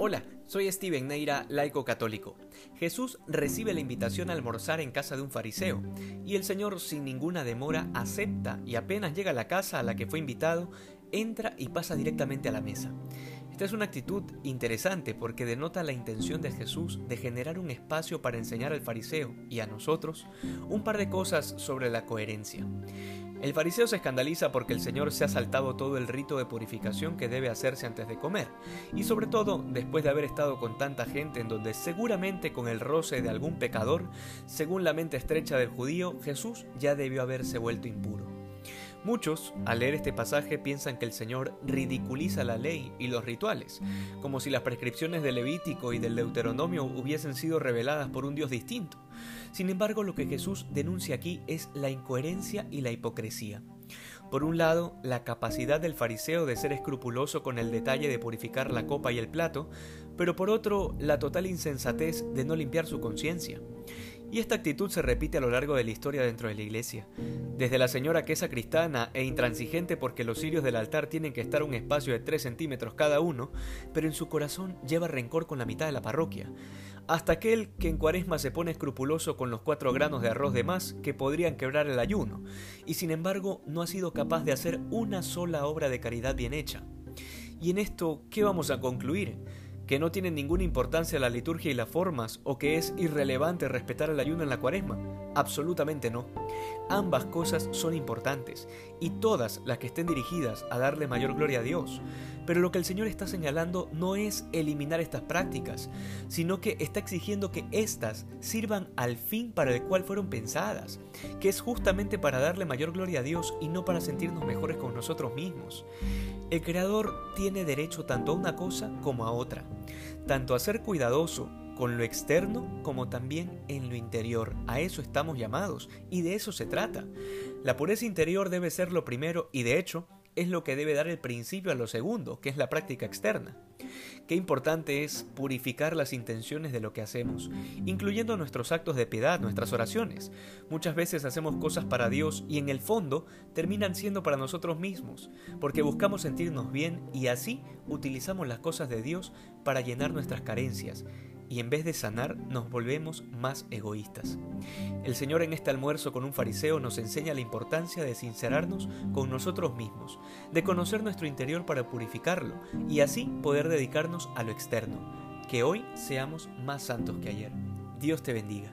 Hola, soy Steven Neira, laico católico. Jesús recibe la invitación a almorzar en casa de un fariseo, y el Señor sin ninguna demora acepta y apenas llega a la casa a la que fue invitado, entra y pasa directamente a la mesa. Esta es una actitud interesante porque denota la intención de Jesús de generar un espacio para enseñar al fariseo y a nosotros un par de cosas sobre la coherencia. El fariseo se escandaliza porque el Señor se ha saltado todo el rito de purificación que debe hacerse antes de comer, y sobre todo después de haber estado con tanta gente en donde seguramente con el roce de algún pecador, según la mente estrecha del judío, Jesús ya debió haberse vuelto impuro. Muchos, al leer este pasaje, piensan que el Señor ridiculiza la ley y los rituales, como si las prescripciones del Levítico y del Deuteronomio hubiesen sido reveladas por un Dios distinto. Sin embargo, lo que Jesús denuncia aquí es la incoherencia y la hipocresía. Por un lado, la capacidad del fariseo de ser escrupuloso con el detalle de purificar la copa y el plato, pero por otro, la total insensatez de no limpiar su conciencia. Y esta actitud se repite a lo largo de la historia dentro de la iglesia. Desde la señora que es sacristana e intransigente porque los cirios del altar tienen que estar un espacio de 3 centímetros cada uno, pero en su corazón lleva rencor con la mitad de la parroquia, hasta aquel que en cuaresma se pone escrupuloso con los cuatro granos de arroz de más que podrían quebrar el ayuno, y sin embargo no ha sido capaz de hacer una sola obra de caridad bien hecha. Y en esto, ¿qué vamos a concluir? Que no tiene ninguna importancia la liturgia y las formas, o que es irrelevante respetar el ayuno en la cuaresma. Absolutamente no. Ambas cosas son importantes, y todas las que estén dirigidas a darle mayor gloria a Dios. Pero lo que el Señor está señalando no es eliminar estas prácticas, sino que está exigiendo que éstas sirvan al fin para el cual fueron pensadas, que es justamente para darle mayor gloria a Dios y no para sentirnos mejores con nosotros mismos. El Creador tiene derecho tanto a una cosa como a otra, tanto a ser cuidadoso con lo externo como también en lo interior. A eso estamos llamados y de eso se trata. La pureza interior debe ser lo primero y de hecho es lo que debe dar el principio a lo segundo, que es la práctica externa. Qué importante es purificar las intenciones de lo que hacemos, incluyendo nuestros actos de piedad, nuestras oraciones. Muchas veces hacemos cosas para Dios y en el fondo terminan siendo para nosotros mismos, porque buscamos sentirnos bien y así utilizamos las cosas de Dios para llenar nuestras carencias y en vez de sanar nos volvemos más egoístas. El Señor en este almuerzo con un fariseo nos enseña la importancia de sincerarnos con nosotros mismos, de conocer nuestro interior para purificarlo y así poder dedicarnos a lo externo. Que hoy seamos más santos que ayer. Dios te bendiga.